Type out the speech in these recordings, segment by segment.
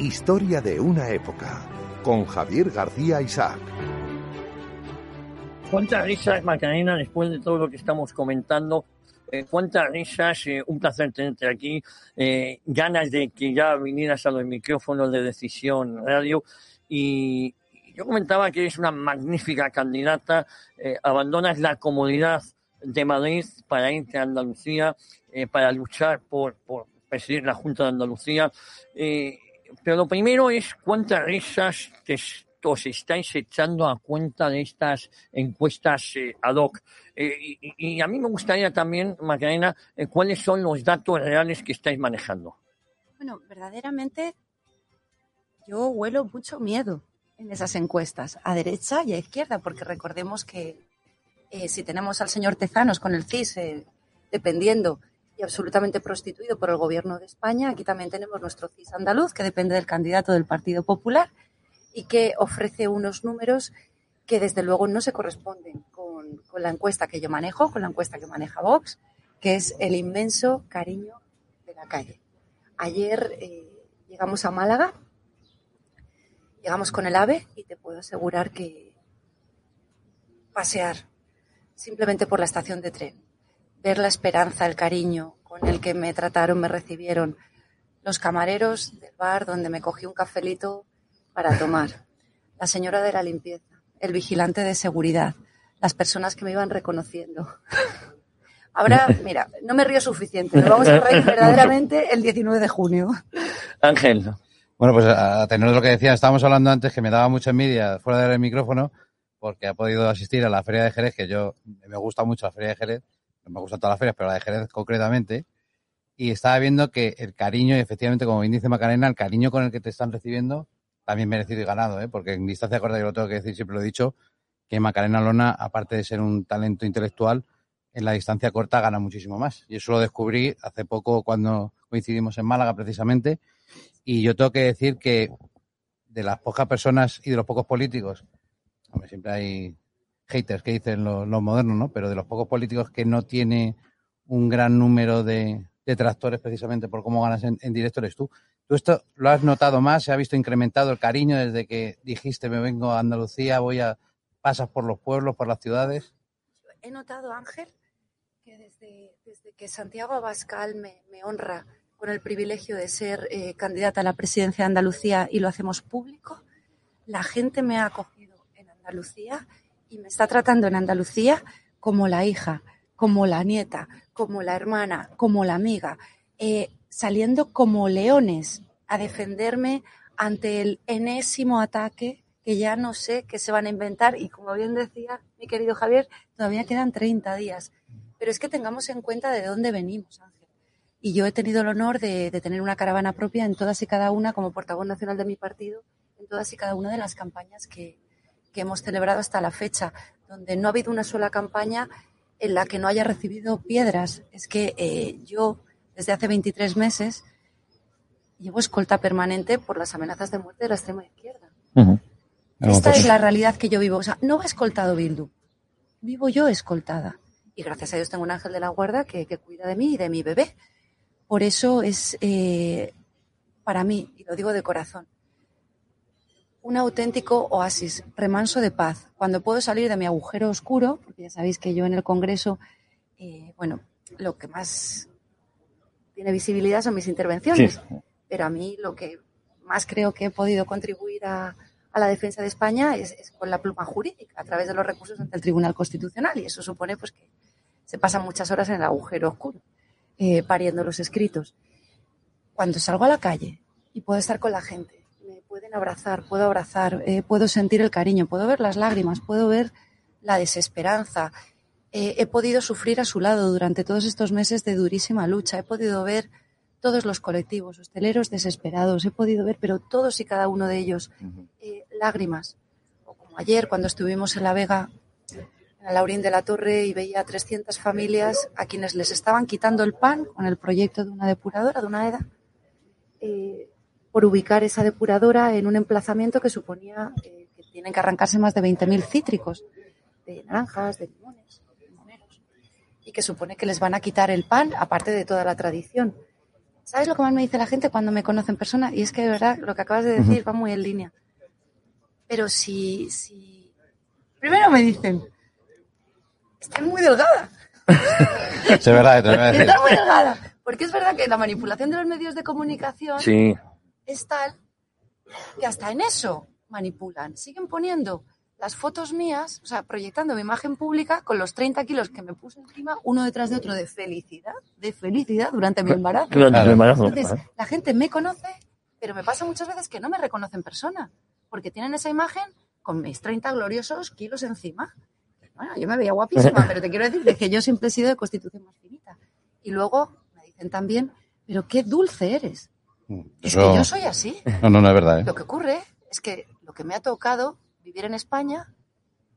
Historia de una época, con Javier García Isaac. ¿Cuántas risas, Macarena, después de todo lo que estamos comentando? Eh, ¿Cuántas risas? Eh, un placer tenerte aquí. Eh, ganas de que ya vinieras a los micrófonos de Decisión Radio. Y yo comentaba que eres una magnífica candidata. abandonas la comodidad de Madrid para irte a Andalucía, para luchar por, por presidir la Junta de Andalucía. Pero lo primero es cuántas risas te os estáis echando a cuenta de estas encuestas eh, ad hoc. Eh, y, a mí me gustaría también, Magdalena, eh, cuáles son los datos reales que estáis manejando. Bueno, verdaderamente yo huelo mucho miedo en esas encuestas, a derecha y a izquierda, porque recordemos que si tenemos al señor Tezanos con el CIS dependiendo y absolutamente prostituido por el gobierno de España, aquí también tenemos nuestro CIS andaluz, que depende del candidato del Partido Popular, y que ofrece unos números que desde luego no se corresponden con, la encuesta que yo manejo, con la encuesta que maneja Vox, que es el inmenso cariño de la calle. Ayer eh, llegamos a Málaga, llegamos con el AVE y te puedo asegurar que pasear simplemente por la estación de tren, ver la esperanza, el cariño con el que me trataron, me recibieron los camareros del bar donde me cogí un cafelito para tomar, la señora de la limpieza, el vigilante de seguridad, las personas que me iban reconociendo. Ahora, mira, no me río suficiente, nos vamos a reír verdaderamente el 19 de junio. Ángel. Bueno, pues a tener lo que decía, estábamos hablando antes que me daba mucha envidia fuera del micrófono porque ha podido asistir a la Feria de Jerez, que yo me gusta mucho la Feria de Jerez, me gustan todas las ferias, pero la de Jerez concretamente, y estaba viendo que el cariño, y efectivamente, como bien dice Macarena, el cariño con el que te están recibiendo también merecido y ganado, ¿eh? porque en distancia corta, yo lo tengo que decir, siempre lo he dicho, que Macarena Lona, aparte de ser un talento intelectual, en la distancia corta gana muchísimo más. Y eso lo descubrí hace poco cuando coincidimos en Málaga precisamente. Y yo tengo que decir que de las pocas personas y de los pocos políticos, hombre, siempre hay haters que dicen los, modernos, ¿no? Pero de los pocos políticos que no tiene un gran número de, detractores precisamente por cómo ganas en, en directo eres tú. ¿Tú esto lo has notado más? ¿Se ha visto incrementado el cariño desde que dijiste me vengo a Andalucía, voy a pasas por los pueblos, por las ciudades? He notado, Ángel, que desde, que Santiago Abascal me, honra con el privilegio de ser eh, candidata a la presidencia de Andalucía y lo hacemos público, la gente me ha acogido en Andalucía y me está tratando en Andalucía como la hija, como la nieta, como la hermana, como la amiga. Eh, saliendo como leones a defenderme ante el enésimo ataque que ya no sé qué se van a inventar y como bien decía mi querido Javier, todavía quedan 30 días. Pero es que tengamos en cuenta de dónde venimos, Ángel. Y yo he tenido el honor de, tener una caravana propia en todas y cada una, como portavoz nacional de mi partido, en todas y cada una de las campañas que, hemos celebrado hasta la fecha, donde no ha habido una sola campaña en la que no haya recibido piedras. Es que eh, yo desde hace 23 meses llevo escolta permanente por las amenazas de muerte de la extrema izquierda. Esta es la realidad que yo vivo. O sea, no va escoltado Bildu. Vivo yo escoltada. Y gracias a Dios tengo un ángel de la guarda que, cuida de mí y de mi bebé. Por eso es eh, para mí, y lo digo de corazón, un auténtico oasis, remanso de paz. Cuando puedo salir de mi agujero oscuro, porque ya sabéis que yo en el Congreso, eh, bueno, lo que más tiene visibilidad son mis intervenciones. Pero a mí lo que más creo que he podido contribuir a, la defensa de España es, con la pluma jurídica, a través de los recursos ante el Tribunal Constitucional. Y eso supone pues que se pasan muchas horas en el agujero oscuro, eh, pariendo los escritos. Cuando salgo a la calle y puedo estar con la gente, pueden abrazar, puedo abrazar, eh, puedo sentir el cariño, puedo ver las lágrimas, puedo ver la desesperanza, eh, he podido sufrir a su lado durante todos estos meses de durísima lucha. He podido ver todos los colectivos hosteleros desesperados. He podido ver, pero todos y cada uno de ellos, eh, lágrimas. O como ayer, cuando estuvimos en La Vega, en el Laurín de la Torre, y veía a 300 familias a quienes les estaban quitando el pan con el proyecto de una depuradora, de una EDA, eh, por ubicar esa depuradora en un emplazamiento que suponía que tienen que arrancarse más de 20.000 cítricos, de naranjas, de y que supone que les van a quitar el pan, aparte de toda la tradición. ¿Sabes lo que más me dice la gente cuando me conoce en persona? Y es que de verdad lo que acabas de decir va muy en línea. Pero si, si... Primero me dicen, estoy muy delgada. Es verdad. Estás muy delgada. Porque es verdad que la manipulación de los medios de comunicación Sí. Es tal que hasta en eso manipulan. Siguen poniendo las fotos mías, o sea, proyectando mi imagen pública con los 30 kilos que me puse encima, uno detrás de otro, de felicidad, de felicidad durante mi embarazo. Durante el embarazo. Entonces, la gente me conoce, pero me pasa muchas veces que no me reconoce en persona, porque tienen esa imagen con mis 30 gloriosos kilos encima. Bueno, yo me veía guapísima, pero te quiero decir que yo siempre he sido de constitución más finita. Y luego me dicen también, pero qué dulce eres. Es Eso- que yo soy así. No, no, no es verdad. ¿eh? Lo que ocurre es que lo que me ha tocado vivir en España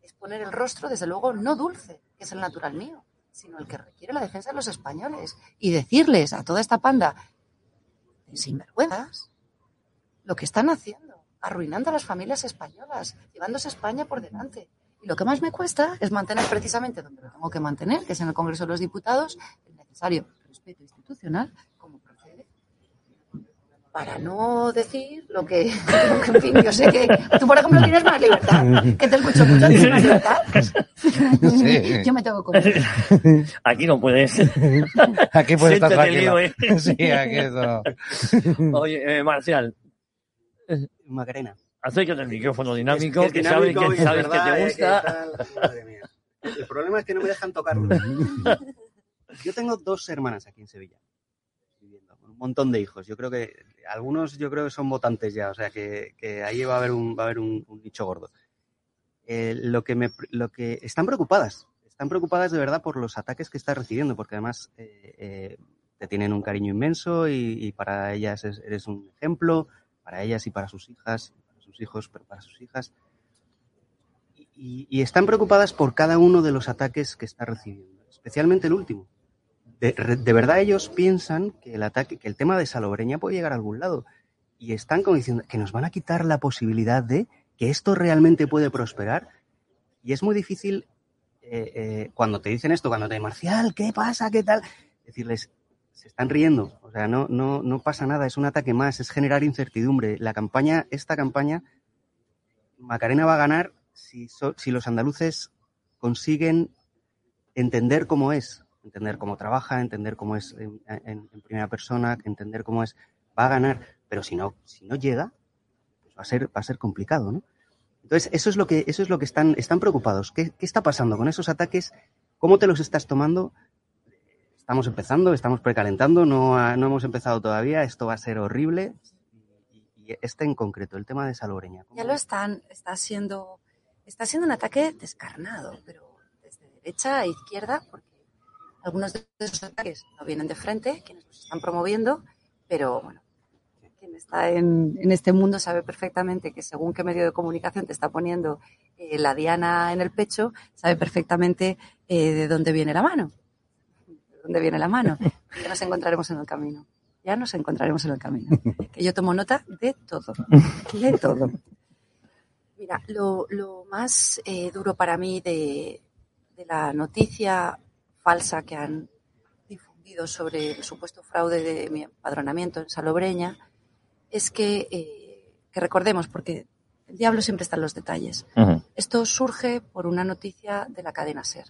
es poner el rostro, desde luego, no dulce, que es el natural mío, sino el que requiere la defensa de los españoles. Y decirles a toda esta panda de sinvergüenzas lo que están haciendo, arruinando a las familias españolas, llevándose España por delante. Y lo que más me cuesta es mantener precisamente donde lo tengo que mantener, que es en el Congreso de los Diputados, el necesario respeto institucional, para no decir lo que, lo que, en fin, yo sé que tú, por ejemplo, tienes más libertad, que te escucho mucho, tienes más libertad. Sí. Yo me tengo que. Aquí no puedes. Aquí puedes estar tranquilo. lío, ¿eh? Sí, aquí eso. Oye, eh, Marcial, Macarena. acércate al micrófono dinámico, Es que, es dinámico que, sabes que te eh, gusta. tal. Madre mía. El problema es que no me dejan tocarlo. Yo tengo dos hermanas aquí en Sevilla, un montón de hijos. Yo creo que algunos yo creo que son votantes ya, o sea que, ahí va a haber un, va a haber un, nicho gordo. Eh, lo que me, lo que están preocupadas, están preocupadas de verdad por los ataques que estás recibiendo, porque además eh, eh, te tienen un cariño inmenso y, para ellas es- eres un ejemplo, para ellas y para sus hijas, para sus hijos, pero para sus hijas. Y, y están preocupadas por cada uno de los ataques que está recibiendo, especialmente el último. De, verdad ellos piensan que el ataque, que el tema de Salobreña puede llegar a algún lado y están como diciendo que nos van a quitar la posibilidad de que esto realmente puede prosperar. Y es muy difícil eh, eh, cuando te dicen esto, cuando te dicen, Marcial, ¿qué pasa? ¿Qué tal? Decirles, se están riendo, o sea, no, no, no pasa nada, es un ataque más, es generar incertidumbre. La campaña, esta campaña, Macarena va a ganar si, so- si los andaluces consiguen entender cómo es, entender cómo trabaja, entender cómo es en, en- en primera persona, entender cómo es, va a ganar, pero si no, si no llega, pues va a ser, va a ser complicado, ¿no? Entonces, eso es lo que, eso es lo que están, están preocupados. ¿Qué, ¿Qué está pasando con esos ataques? ¿Cómo te los estás tomando? Estamos empezando, estamos precalentando, no, ha- no hemos empezado todavía, esto va a ser horrible. Y, este en concreto, el tema de Salobreña. ¿cómo Ya lo están, está siendo, está siendo un ataque descarnado, pero desde derecha a izquierda, porque algunos de esos ataques no vienen de frente, quienes los están promoviendo, pero bueno, quien está en, en este mundo sabe perfectamente que según qué medio de comunicación te está poniendo eh, la diana en el pecho, sabe perfectamente eh, de dónde viene la mano. De dónde viene la mano. Ya nos encontraremos en el camino. Ya nos encontraremos en el camino. Que yo tomo nota de todo. De todo. Mira, lo, lo más eh, duro para mí de, de la noticia falsa que han difundido sobre el supuesto fraude de mi empadronamiento en Salobreña es que, eh, que recordemos, porque el diablo siempre está en los detalles. Esto surge por una noticia de la cadena SER.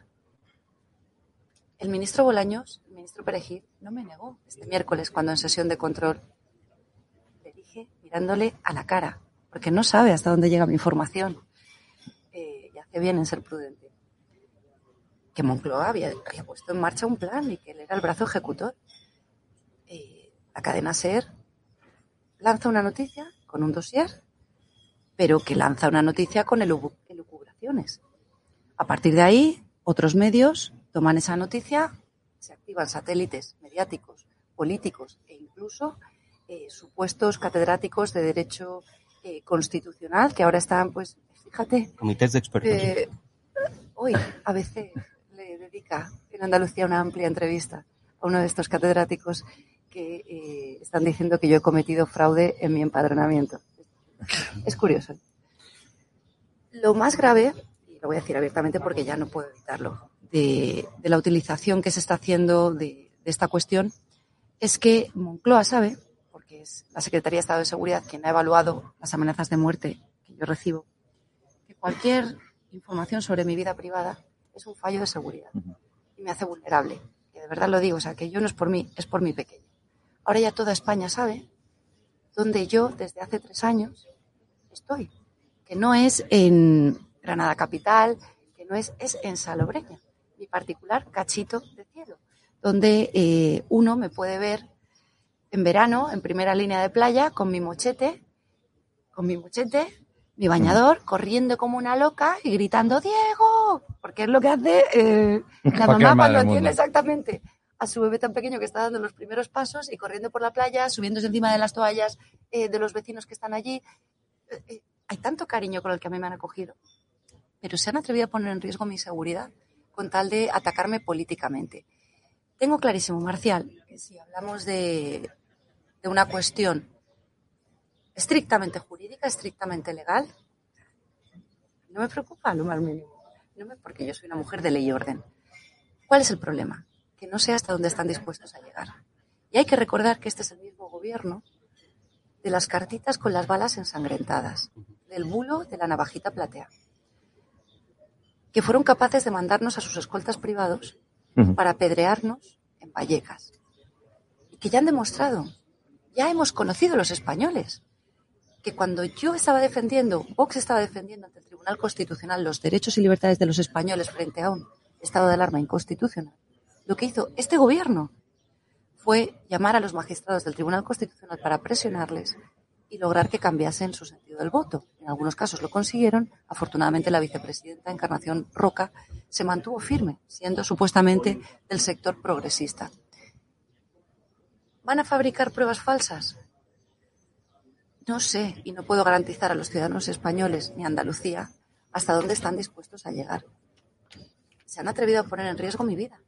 El ministro Bolaños, el ministro Perejil, no me negó este miércoles cuando en sesión de control le dije mirándole a la cara, porque no sabe hasta dónde llega mi información. Eh, y hace bien en ser prudente. Que Moncloa había, había puesto en marcha un plan y que él era el brazo ejecutor. Eh, la cadena SER lanza una noticia con un dossier, pero que lanza una noticia con elu- elucubraciones. A partir de ahí, otros medios toman esa noticia, se activan satélites mediáticos, políticos e incluso eh, supuestos catedráticos de derecho eh, constitucional que ahora están, pues, fíjate, Comités de expertos. eh, hoy ABC le en Andalucía una amplia entrevista a uno de estos catedráticos que eh, están diciendo que yo he cometido fraude en mi empadronamiento. Es curioso. Lo más grave, y lo voy a decir abiertamente porque ya no puedo evitarlo, de, la utilización que se está haciendo de esta cuestión es que Moncloa sabe, porque es la Secretaría de Estado de Seguridad quien ha evaluado las amenazas de muerte que yo recibo, que cualquier información sobre mi vida privada es un fallo de seguridad y me hace vulnerable. Que de verdad lo digo, o sea, que yo no es por mí, es por mi pequeño. Ahora ya toda España sabe dónde yo desde hace tres años estoy, que no es en Granada Capital, que no es, es en Salobreña, mi particular cachito de cielo, donde eh, uno me puede ver en verano, en primera línea de playa, con mi mochete, con mi mochete, mi bañador, corriendo como una loca y gritando Diego, porque es lo que hace eh, la mamá cuando tiene mundo. exactamente a su bebé tan pequeño que está dando los primeros pasos y corriendo por la playa, subiéndose encima de las toallas eh, de los vecinos que están allí. Eh, hay tanto cariño con el que a mí me han acogido, pero se han atrevido a poner en riesgo mi seguridad con tal de atacarme políticamente. Tengo clarísimo, Marcial, que si hablamos de, de una cuestión estrictamente jurídica, estrictamente legal, no me preocupa lo más mínimo, no me- porque yo soy una mujer de ley y orden. ¿Cuál es el problema? Que no sé hasta dónde están dispuestos a llegar. Y hay que recordar que este es el mismo gobierno de las cartitas con las balas ensangrentadas, del bulo de la navajita plateada, que fueron capaces de mandarnos a sus escoltas privados para apedrearnos en Vallecas. Y que ya han demostrado, ya hemos conocido los españoles, que cuando yo estaba defendiendo, Vox estaba defendiendo ante el Tribunal Constitucional los derechos y libertades de los españoles frente a un estado de alarma inconstitucional, lo que hizo este gobierno fue llamar a los magistrados del Tribunal Constitucional para presionarles y lograr que cambiasen su sentido del voto. En algunos casos lo consiguieron. Afortunadamente, la vicepresidenta Encarnación Roca se mantuvo firme, siendo supuestamente del sector progresista. ¿Van a fabricar pruebas falsas? No sé, y no puedo garantizar a los ciudadanos españoles ni a Andalucía hasta dónde están dispuestos a llegar. Se han atrevido a poner en riesgo mi vida.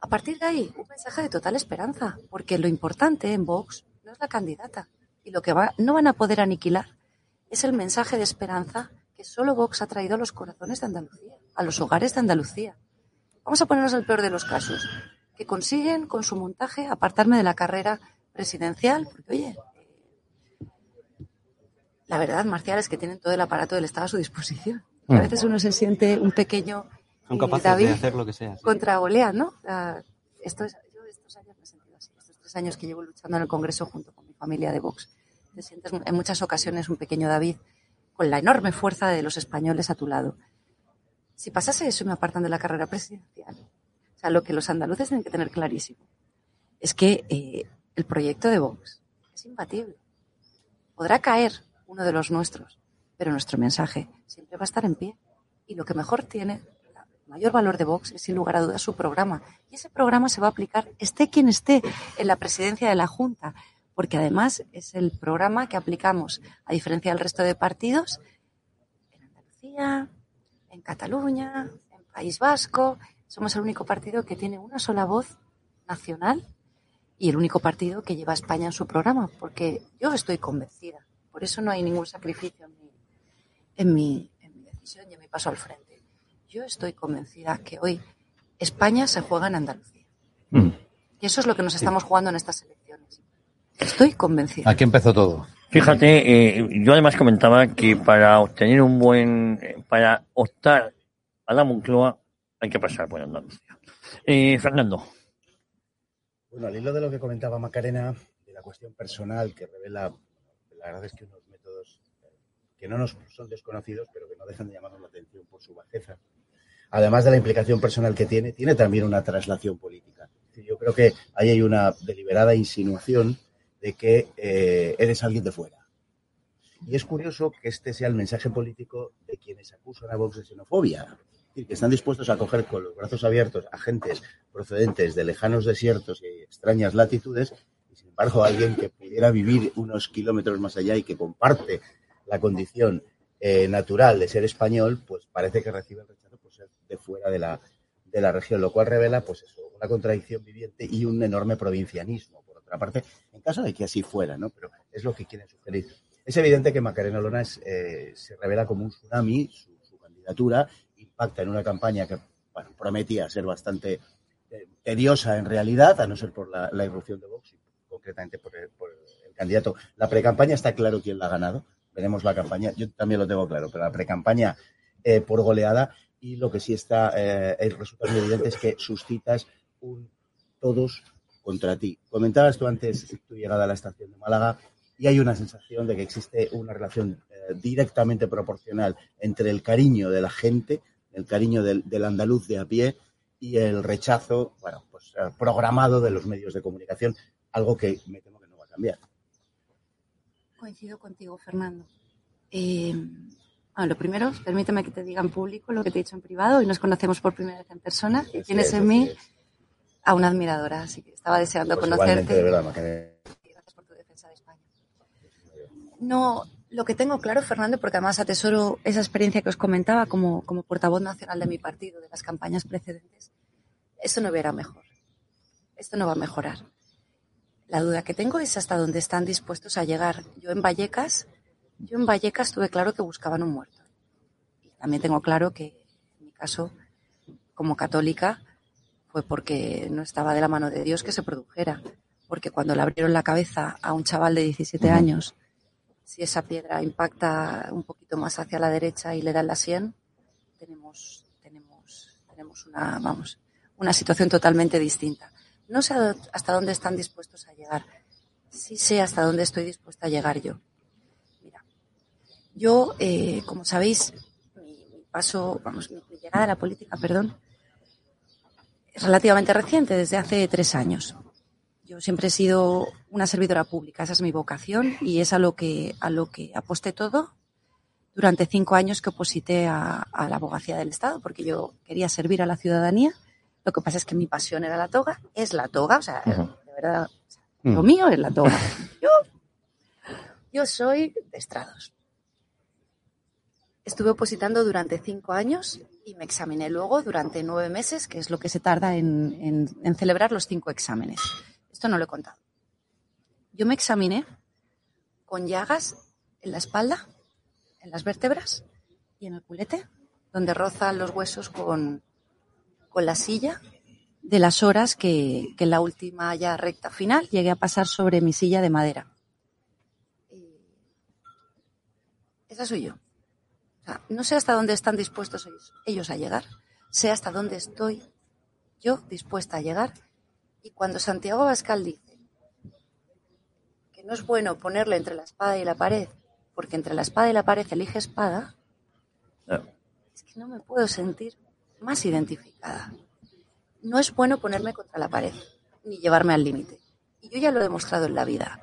A partir de ahí, un mensaje de total esperanza, porque lo importante en Vox no es la candidata. Y lo que no van a poder aniquilar es el mensaje de esperanza que solo Vox ha traído a los corazones de Andalucía, a los hogares de Andalucía. Vamos a ponernos el peor de los casos, que consiguen con su montaje apartarme de la carrera presidencial, porque oye, la verdad, Marcial, es que tienen todo el aparato del Estado a su disposición. A Mm. veces uno se siente un pequeño Son capaces David de hacer lo que sea. sí. contra Goliat, ¿no? Esto es- yo estos años me he sentido así, estos tres años que llevo luchando en el Congreso junto con mi familia de Vox. Te sientes en muchas ocasiones un pequeño David con la enorme fuerza de los españoles a tu lado. Si pasase eso y me apartan de la carrera presidencial, o sea, lo que los andaluces tienen que tener clarísimo es que eh, el proyecto de Vox es imbatible. Podrá caer uno de los nuestros, pero nuestro mensaje siempre va a estar en pie. Y lo que mejor tiene, el mayor valor de Vox es sin lugar a dudas su programa. Y ese programa se va a aplicar, esté quien esté en la presidencia de la Junta, porque además es el programa que aplicamos, a diferencia del resto de partidos, en Andalucía, en Cataluña, en País Vasco. Somos el único partido que tiene una sola voz nacional y el único partido que lleva a España en su programa, porque yo estoy convencida. Por eso no hay ningún sacrificio en mi, en mi, en mi decisión y en mi paso al frente. Yo estoy convencida que hoy España se juega en Andalucía. Mm. Y eso es lo que nos estamos jugando en estas elecciones. Estoy convencida. Aquí empezó todo. Fíjate, eh, yo además comentaba que para obtener un buen, para optar a la Moncloa hay que pasar por Andalucía. Eh, Fernando. Bueno, al hilo de lo que comentaba Macarena, de la cuestión personal que revela, la verdad es que unos métodos que no nos son desconocidos, pero que no dejan de llamarnos la atención por su bajeza. Además de la implicación personal que tiene, tiene también una traslación política. Yo creo que ahí hay una deliberada insinuación de que eh, eres alguien de fuera. Y es curioso que este sea el mensaje político de quienes acusan a Vox de xenofobia. Es decir, que están dispuestos a acoger con los brazos abiertos a gentes procedentes de lejanos desiertos y extrañas latitudes, embargo alguien que pudiera vivir unos kilómetros más allá y que comparte la condición eh, natural de ser español, pues parece que recibe el rechazo por ser de fuera de la, de la región, lo cual revela pues eso, una contradicción viviente y un enorme provincianismo, por otra parte, en caso de que así fuera, ¿no? Pero es lo que quieren sugerir. Es evidente que Macarena Olona es, eh, se revela como un tsunami, su, candidatura impacta en una campaña que prometía ser bastante eh, tediosa en realidad, a no ser por la, la irrupción de concretamente por el, por el candidato. La precampaña está claro quién la ha ganado. Veremos la campaña. Yo también lo tengo claro, pero la precampaña eh, por goleada y lo que sí está eh, resulta muy evidente es que suscitas un todos contra ti. Comentabas tú antes tu llegada a la estación de Málaga y hay una sensación de que existe una relación eh, directamente proporcional entre el cariño de la gente, el cariño del, del andaluz de a pie y el rechazo, bueno, pues eh, programado de los medios de comunicación, algo que me temo que no va a cambiar. Coincido contigo, Fernando. Eh, bueno, lo primero, permíteme que te diga en público lo que te he dicho en privado y nos conocemos por primera vez en persona y tienes en mí a una admiradora, así que estaba deseando Pues conocerte. de verdad, gracias por tu defensa de España. No, lo que tengo claro, Fernando, porque además atesoro esa experiencia que os comentaba como, como portavoz nacional de mi partido, de las campañas precedentes, esto no verá mejor. Esto no va a mejorar. La duda que tengo es hasta dónde están dispuestos a llegar. Yo en Vallecas, yo en Vallecas tuve claro que buscaban un muerto. Y también tengo claro que, en mi caso, como católica, fue porque no estaba de la mano de Dios que se produjera. Porque cuando le abrieron la cabeza a un chaval de 17 Ujú. años, si esa piedra impacta un poquito más hacia la derecha y le da en la sien, tenemos, tenemos, tenemos una, vamos, una situación totalmente distinta. No sé hasta dónde están dispuestos a llegar. Sí sé hasta dónde estoy dispuesta a llegar yo. Mira, yo, eh, como sabéis, mi, paso, vamos, mi, llegada a la política, perdón, es relativamente reciente, desde hace tres años. Yo siempre he sido una servidora pública, esa es mi vocación y es a lo que, a lo que aposté todo durante cinco años que oposité a la abogacía del Estado, porque yo quería servir a la ciudadanía. Lo que pasa es que mi pasión era la toga, es la toga, o sea, de verdad, o sea, Mm. lo mío es la toga. Yo, yo soy de estrados. Estuve opositando durante cinco años y me examiné luego durante nueve meses, que es lo que se tarda en, en- en celebrar los cinco exámenes. Esto no lo he contado. Yo me examiné con llagas en la espalda, en las vértebras y en el culete, donde rozan los huesos con, con la silla de las horas que, que en la última ya recta final llegué a pasar sobre mi silla de madera. Esa soy yo. O sea, no sé hasta dónde están dispuestos ellos, ellos a llegar, sé hasta dónde estoy yo dispuesta a llegar. Y cuando Santiago Abascal dice que no es bueno ponerle entre la espada y la pared, porque entre la espada y la pared elige espada, es que no me puedo sentir más identificada. No es bueno ponerme contra la pared, ni llevarme al límite. Y yo ya lo he demostrado en la vida.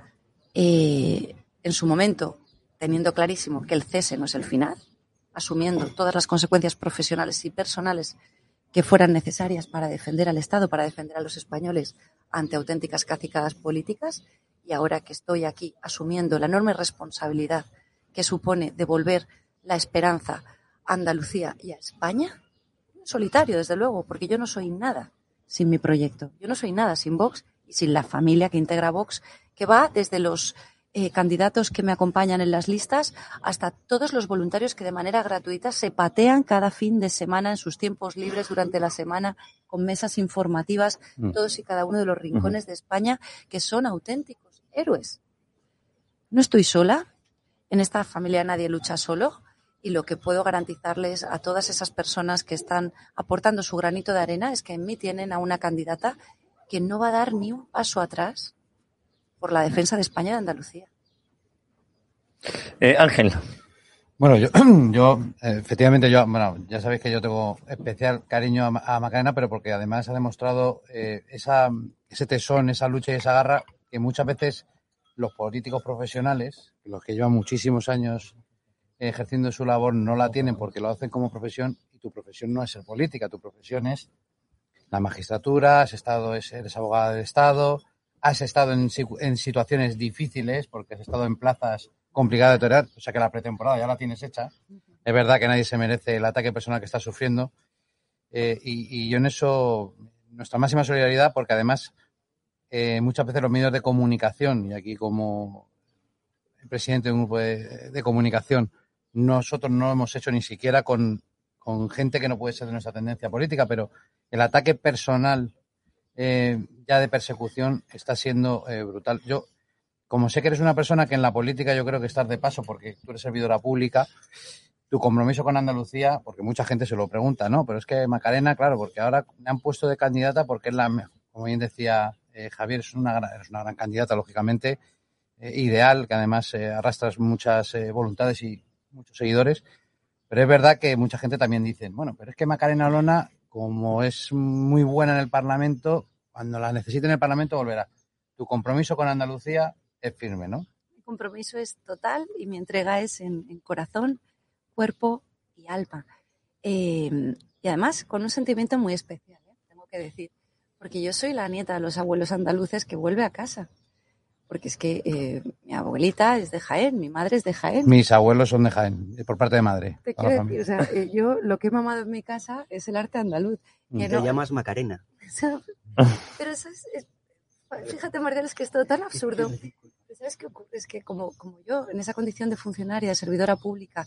Eh, en su momento, teniendo clarísimo que el cese no es el final, asumiendo todas las consecuencias profesionales y personales que fueran necesarias para defender al Estado, para defender a los españoles ante auténticas cacicadas políticas, y ahora que estoy aquí asumiendo la enorme responsabilidad que supone devolver la esperanza a Andalucía y a España, solitario, desde luego, porque yo no soy nada sin mi proyecto. Yo no soy nada sin Vox y sin la familia que integra Vox, que va desde los eh, candidatos que me acompañan en las listas hasta todos los voluntarios que de manera gratuita se patean cada fin de semana en sus tiempos libres durante la semana con mesas informativas, Mm. todos y cada uno de los rincones de España, que son auténticos héroes. No estoy sola, en esta familia nadie lucha solo y lo que puedo garantizarles a todas esas personas que están aportando su granito de arena es que en mí tienen a una candidata que no va a dar ni un paso atrás por la defensa de España y de Andalucía. Eh, Ángel, Bueno, yo, yo efectivamente, yo, bueno, ya sabéis que yo tengo especial cariño a Macarena, pero porque además ha demostrado eh, esa, ese tesón, esa lucha y esa garra que muchas veces los políticos profesionales, los que llevan muchísimos años ejerciendo su labor, no la tienen porque lo hacen como profesión y tu profesión no es ser política, tu profesión es la magistratura, has estado, es- eres abogada de Estado, has estado en, en situaciones difíciles porque has estado en plazas complicadas de torear, o sea que la pretemporada ya la tienes hecha. Es verdad que nadie se merece el ataque personal que está sufriendo eh, y, y yo en eso, nuestra máxima solidaridad porque además eh, muchas veces los medios de comunicación, y aquí como presidente de un grupo de, de comunicación, nosotros no hemos hecho ni siquiera con, con gente que no puede ser de nuestra tendencia política, pero el ataque personal eh, ya de persecución está siendo eh, brutal. Yo, como sé que eres una persona que en la política yo creo que estás de paso porque tú eres servidora pública, tu compromiso con Andalucía, porque mucha gente se lo pregunta, ¿no? Pero es que Macarena, claro, porque ahora me han puesto de candidata porque es la, como bien decía eh, Javier, es una, gran, es una gran candidata, lógicamente, eh, ideal, que además arrastras muchas voluntades y muchos seguidores. Pero es verdad que mucha gente también dice, bueno, pero es que Macarena Olona, como es muy buena en el Parlamento, cuando la necesite en el Parlamento volverá. Tu compromiso con Andalucía es firme, ¿no? Mi compromiso es total y mi entrega es en, corazón, cuerpo y alma. Eh, y además con un sentimiento muy especial, ¿eh? tengo que decir, porque yo soy la nieta de los abuelos andaluces que vuelve a casa. Porque es que eh, mi abuelita es de Jaén, mi madre es de Jaén. Mis abuelos son de Jaén, por parte de madre. Te quiero decir, o sea, eh, yo lo que he mamado en mi casa es el arte andaluz. Que Te no- llamas Macarena. pero eso es, es- fíjate, Marcial, es que es todo tan absurdo. ¿Sabes qué ocurre? Es que como, como yo, en esa condición de funcionaria, de servidora pública,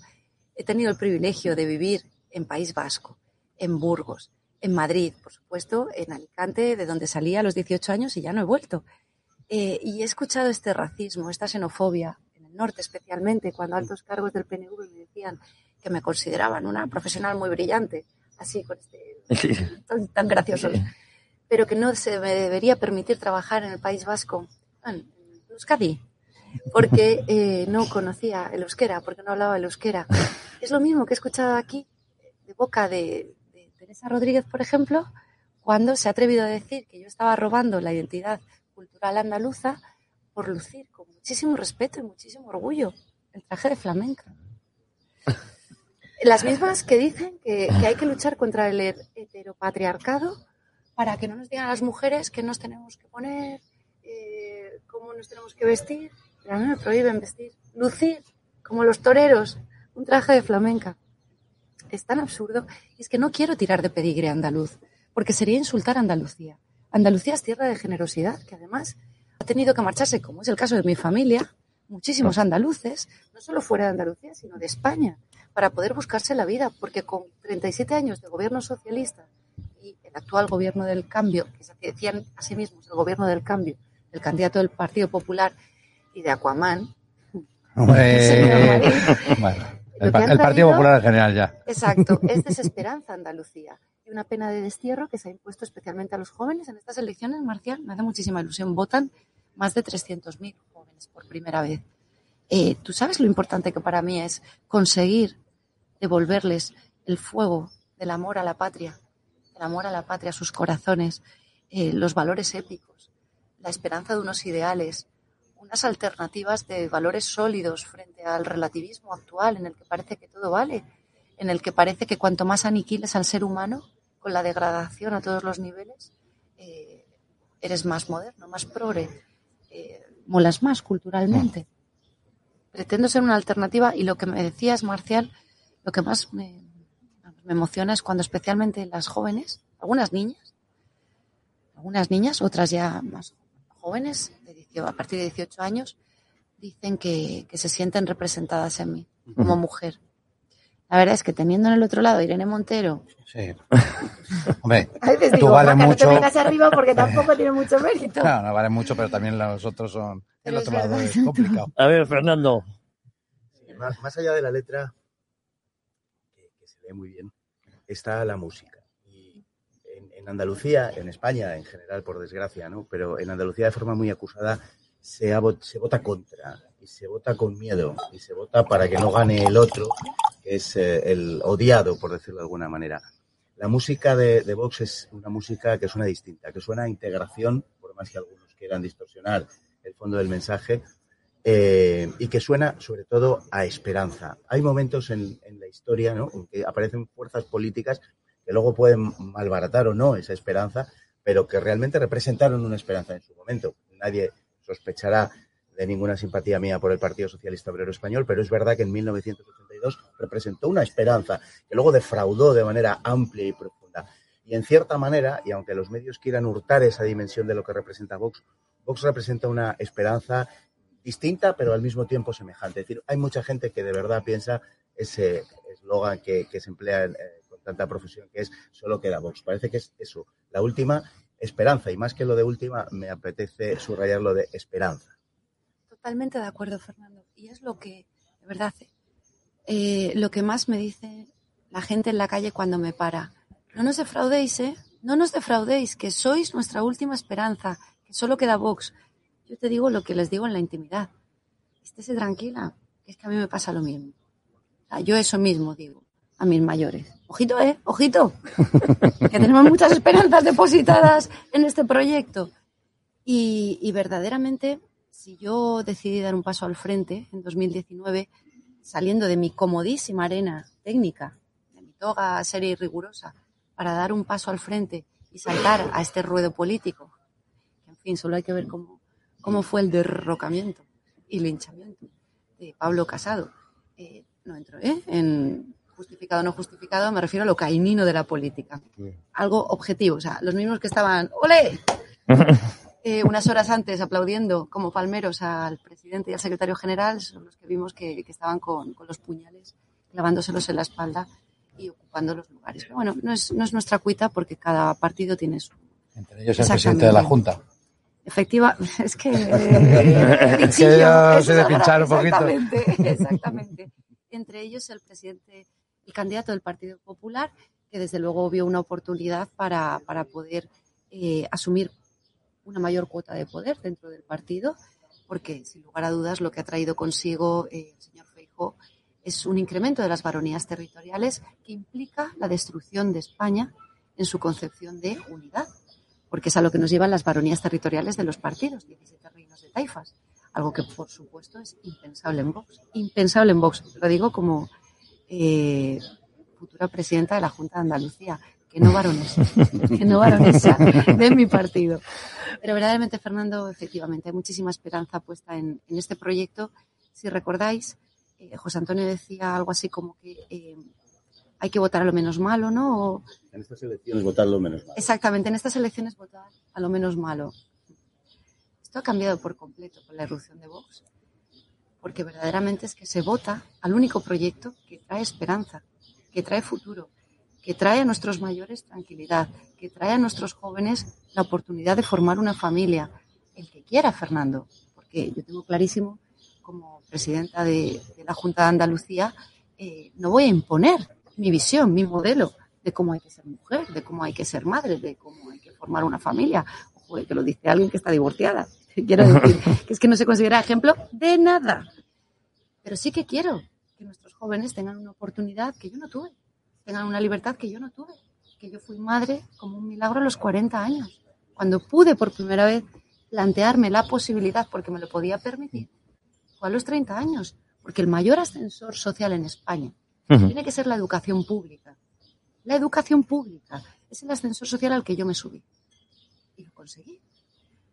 he tenido el privilegio de vivir en País Vasco, en Burgos, en Madrid, por supuesto, en Alicante, de donde salí a los 18 años y ya no he vuelto. Eh, y he escuchado este racismo, esta xenofobia, en el norte especialmente, cuando altos cargos del PNV me decían que me consideraban una profesional muy brillante, así con este Sí. tan, tan graciosos, pero que no se me debería permitir trabajar en el País Vasco, en Euskadi, porque eh, no conocía el euskera, porque no hablaba el euskera. Es lo mismo que he escuchado aquí de boca de, de Teresa Rodríguez, por ejemplo, cuando se ha atrevido a decir que yo estaba robando la identidad cultural andaluza por lucir con muchísimo respeto y muchísimo orgullo el traje de flamenca. Las mismas que dicen que, hay que luchar contra el heteropatriarcado para que no nos digan a las mujeres qué nos tenemos que poner, eh, cómo nos tenemos que vestir. Pero a mí me prohíben vestir, lucir como los toreros, un traje de flamenca. Es tan absurdo. Y es que no quiero tirar de pedigre andaluz, porque sería insultar a Andalucía. Andalucía es tierra de generosidad, que además ha tenido que marcharse, como es el caso de mi familia, muchísimos andaluces, no solo fuera de Andalucía, sino de España, para poder buscarse la vida, porque con 37 años de gobierno socialista y el actual gobierno del cambio, que se decían a sí mismos el gobierno del cambio, el candidato del Partido Popular y de Aquaman, Hombre, bueno, el, el Partido Popular en general ya. Exacto, es desesperanza Andalucía. Y una pena de destierro que se ha impuesto especialmente a los jóvenes en estas elecciones, Marcial. Me hace muchísima ilusión. Votan más de 300.000 jóvenes por primera vez. Eh, Tú sabes lo importante que para mí es conseguir devolverles el fuego del amor a la patria, el amor a la patria, a sus corazones, eh, los valores épicos, la esperanza de unos ideales, unas alternativas de valores sólidos frente al relativismo actual en el que parece que todo vale, en el que parece que cuanto más aniquiles al ser humano, con la degradación a todos los niveles, eh, eres más moderno, más progre, eh, molas más culturalmente. Pretendo ser una alternativa y lo que me decías, Marcial, lo que más me, me emociona es cuando especialmente las jóvenes, algunas niñas, algunas niñas, otras ya más jóvenes, de 18 a partir de 18 años, dicen que, que se sienten representadas en mí como mujer. La verdad es que teniendo en el otro lado a Irene Montero, Sí. Hombre, a veces tú digo, vales "Maca, no te mucho. vengas arriba porque tampoco tiene mucho mérito. Claro, no vale mucho, pero también los otros son. El Pero otro es lado es complicado. A ver, Fernando. Más, más allá de la letra, que, que se lee muy bien, está la música. Y en, en Andalucía, en España en general, por desgracia, ¿no? pero en Andalucía de forma muy acusada se, se vota contra y se vota con miedo y se vota para que no gane el otro, es eh, el odiado, por decirlo de alguna manera. La música de, de Vox es una música que suena distinta, que suena a integración, por más que algunos quieran distorsionar el fondo del mensaje, eh, y que suena sobre todo a esperanza. Hay momentos en, en la historia ¿no? en que aparecen fuerzas políticas que luego pueden malbaratar o no esa esperanza, pero que realmente representaron una esperanza en su momento. Nadie sospechará de ninguna simpatía mía por el Partido Socialista Obrero Español, pero es verdad que en 1982 representó una esperanza que luego defraudó de manera amplia y profunda. Y en cierta manera, y aunque los medios quieran hurtar esa dimensión de lo que representa Vox, Vox representa una esperanza distinta, pero al mismo tiempo semejante. Es decir, hay mucha gente que de verdad piensa ese eslogan que, se emplea eh, con tanta profesión, que es solo queda Vox. Parece que es eso, la última esperanza. Y más que lo de última, me apetece subrayar lo de esperanza. Totalmente de acuerdo, Fernando. Y es lo que, de verdad, eh, lo que más me dice la gente en la calle cuando me para. No nos defraudéis, ¿eh? No nos defraudéis, que sois nuestra última esperanza, que solo queda Vox. Yo te digo lo que les digo en la intimidad. Estése tranquila, que es que a mí me pasa lo mismo. O sea, yo eso mismo digo a mis mayores. Ojito, ¿eh? Ojito. que tenemos muchas esperanzas depositadas en este proyecto. Y, y verdaderamente, si yo decidí dar un paso al frente en 2019, saliendo de mi comodísima arena técnica, de mi toga seria y rigurosa, para dar un paso al frente y saltar a este ruedo político, que en fin, solo hay que ver cómo, cómo fue el derrocamiento y linchamiento de Pablo Casado. Eh, no entro, ¿eh? En justificado o no justificado, me refiero a lo cainino de la política. Algo objetivo, o sea, los mismos que estaban, ¡ole! Eh, unas horas antes aplaudiendo como palmeros al presidente y al secretario general son los que vimos que, que estaban con, con, los puñales clavándoselos en la espalda y ocupando los lugares. Pero bueno, no es, no es nuestra cuita porque cada partido tiene su. Entre ellos el presidente de la Junta. Efectiva, es que. Eh, es que yo soy de pinchar un poquito. Exactamente, exactamente. Entre ellos el presidente, el candidato del Partido Popular, que desde luego vio una oportunidad para, para poder eh, asumir una mayor cuota de poder dentro del partido, porque sin lugar a dudas lo que ha traído consigo eh, el señor Feijóo es un incremento de las baronías territoriales que implica la destrucción de España en su concepción de unidad, porque es a lo que nos llevan las baronías territoriales de los partidos, 17 reinos de taifas, algo que por supuesto es impensable en Vox, impensable en Vox, lo digo como eh, futura presidenta de la Junta de Andalucía, que no varonesa, que no varonesa de mi partido. Pero verdaderamente, Fernando, efectivamente, hay muchísima esperanza puesta en, en este proyecto. Si recordáis, eh, José Antonio decía algo así como que eh, hay que votar a lo menos malo, ¿no? O, en estas elecciones votar a lo menos malo. Exactamente, en estas elecciones votar a lo menos malo. Esto ha cambiado por completo con la erupción de Vox, porque verdaderamente es que se vota al único proyecto que trae esperanza, que trae futuro, que trae a nuestros mayores tranquilidad, que trae a nuestros jóvenes la oportunidad de formar una familia, el que quiera, Fernando, porque yo tengo clarísimo, como presidenta de, la Junta de Andalucía, eh, no voy a imponer mi visión, mi modelo de cómo hay que ser mujer, de cómo hay que ser madre, de cómo hay que formar una familia. Ojo, que lo dice alguien que está divorciada. Quiero decir que es que no se considera ejemplo de nada. Pero sí que quiero que nuestros jóvenes tengan una oportunidad que yo no tuve tengan una libertad que yo no tuve, que yo fui madre como un milagro a los 40 años, cuando pude por primera vez plantearme la posibilidad, porque me lo podía permitir, fue a los 30 años, porque el mayor ascensor social en España uh -huh. tiene que ser la educación pública. La educación pública es el ascensor social al que yo me subí. Y lo conseguí.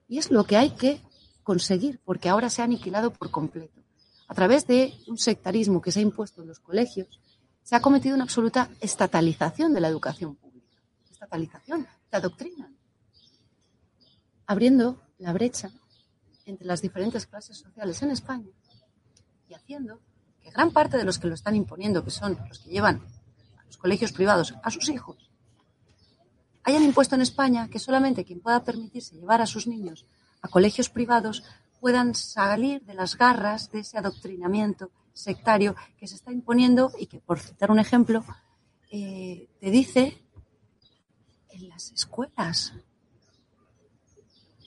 Y es lo que hay que conseguir, porque ahora se ha aniquilado por completo. A través de un sectarismo que se ha impuesto en los colegios, se ha cometido una absoluta estatalización de la educación pública. Estatalización, la doctrina. Abriendo la brecha entre las diferentes clases sociales en España y haciendo que gran parte de los que lo están imponiendo, que son los que llevan a los colegios privados a sus hijos, hayan impuesto en España que solamente quien pueda permitirse llevar a sus niños a colegios privados puedan salir de las garras de ese adoctrinamiento sectario que se está imponiendo y que, por citar un ejemplo, eh, te dice en las escuelas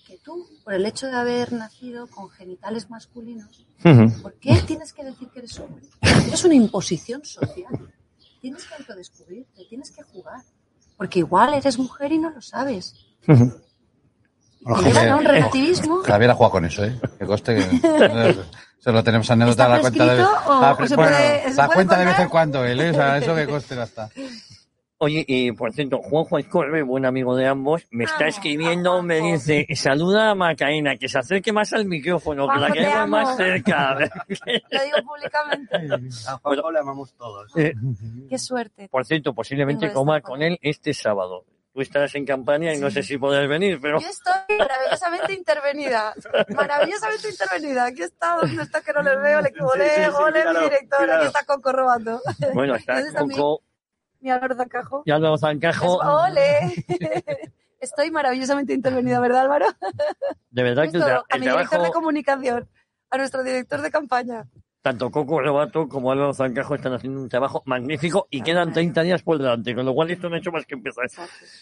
que tú, por el hecho de haber nacido con genitales masculinos, uh -huh. ¿por qué tienes que decir que eres hombre? Es una imposición social. Tienes que autodescubrirte, tienes que jugar. Porque igual eres mujer y no lo sabes. Uh -huh. Bueno, y Javier, un relativismo. Javier ha jugado con eso, ¿eh? Que coste que... Solo tenemos anécdota a la cuenta de vez ah, bueno, la cuenta de vez en cuando, él, ¿eh? o sea, eso que coste hasta. Oye, y por cierto, Juanjo Escorbe, buen amigo de ambos, me está escribiendo, me dice, saluda a Macarena, que se acerque más al micrófono, que la queremos más cerca. Lo digo públicamente. A Juanjo le amamos todos. Eh, Qué suerte. por cierto, posiblemente coma con él este sábado. Tú estarás en campaña y no sé si podrás venir, pero Yo estoy maravillosamente intervenida. Maravillosamente intervenida. Aquí está, ¿dónde está que no les veo? El equipo Sí, sí, gol, mi director, míralo. aquí está Coco robando. bueno, está ¿Dónde está un mi- Mi Alberto Zancajo. ya lo zancajo. ¡Ole! Estoy maravillosamente intervenida, ¿verdad, Álvaro? De verdad que el, a mi director de comunicación, a nuestro director de campaña. Tanto Coco Rebato como Álvaro Zancajo están haciendo un trabajo magnífico y quedan 30 días por delante, con lo cual esto no ha hecho más que empezar.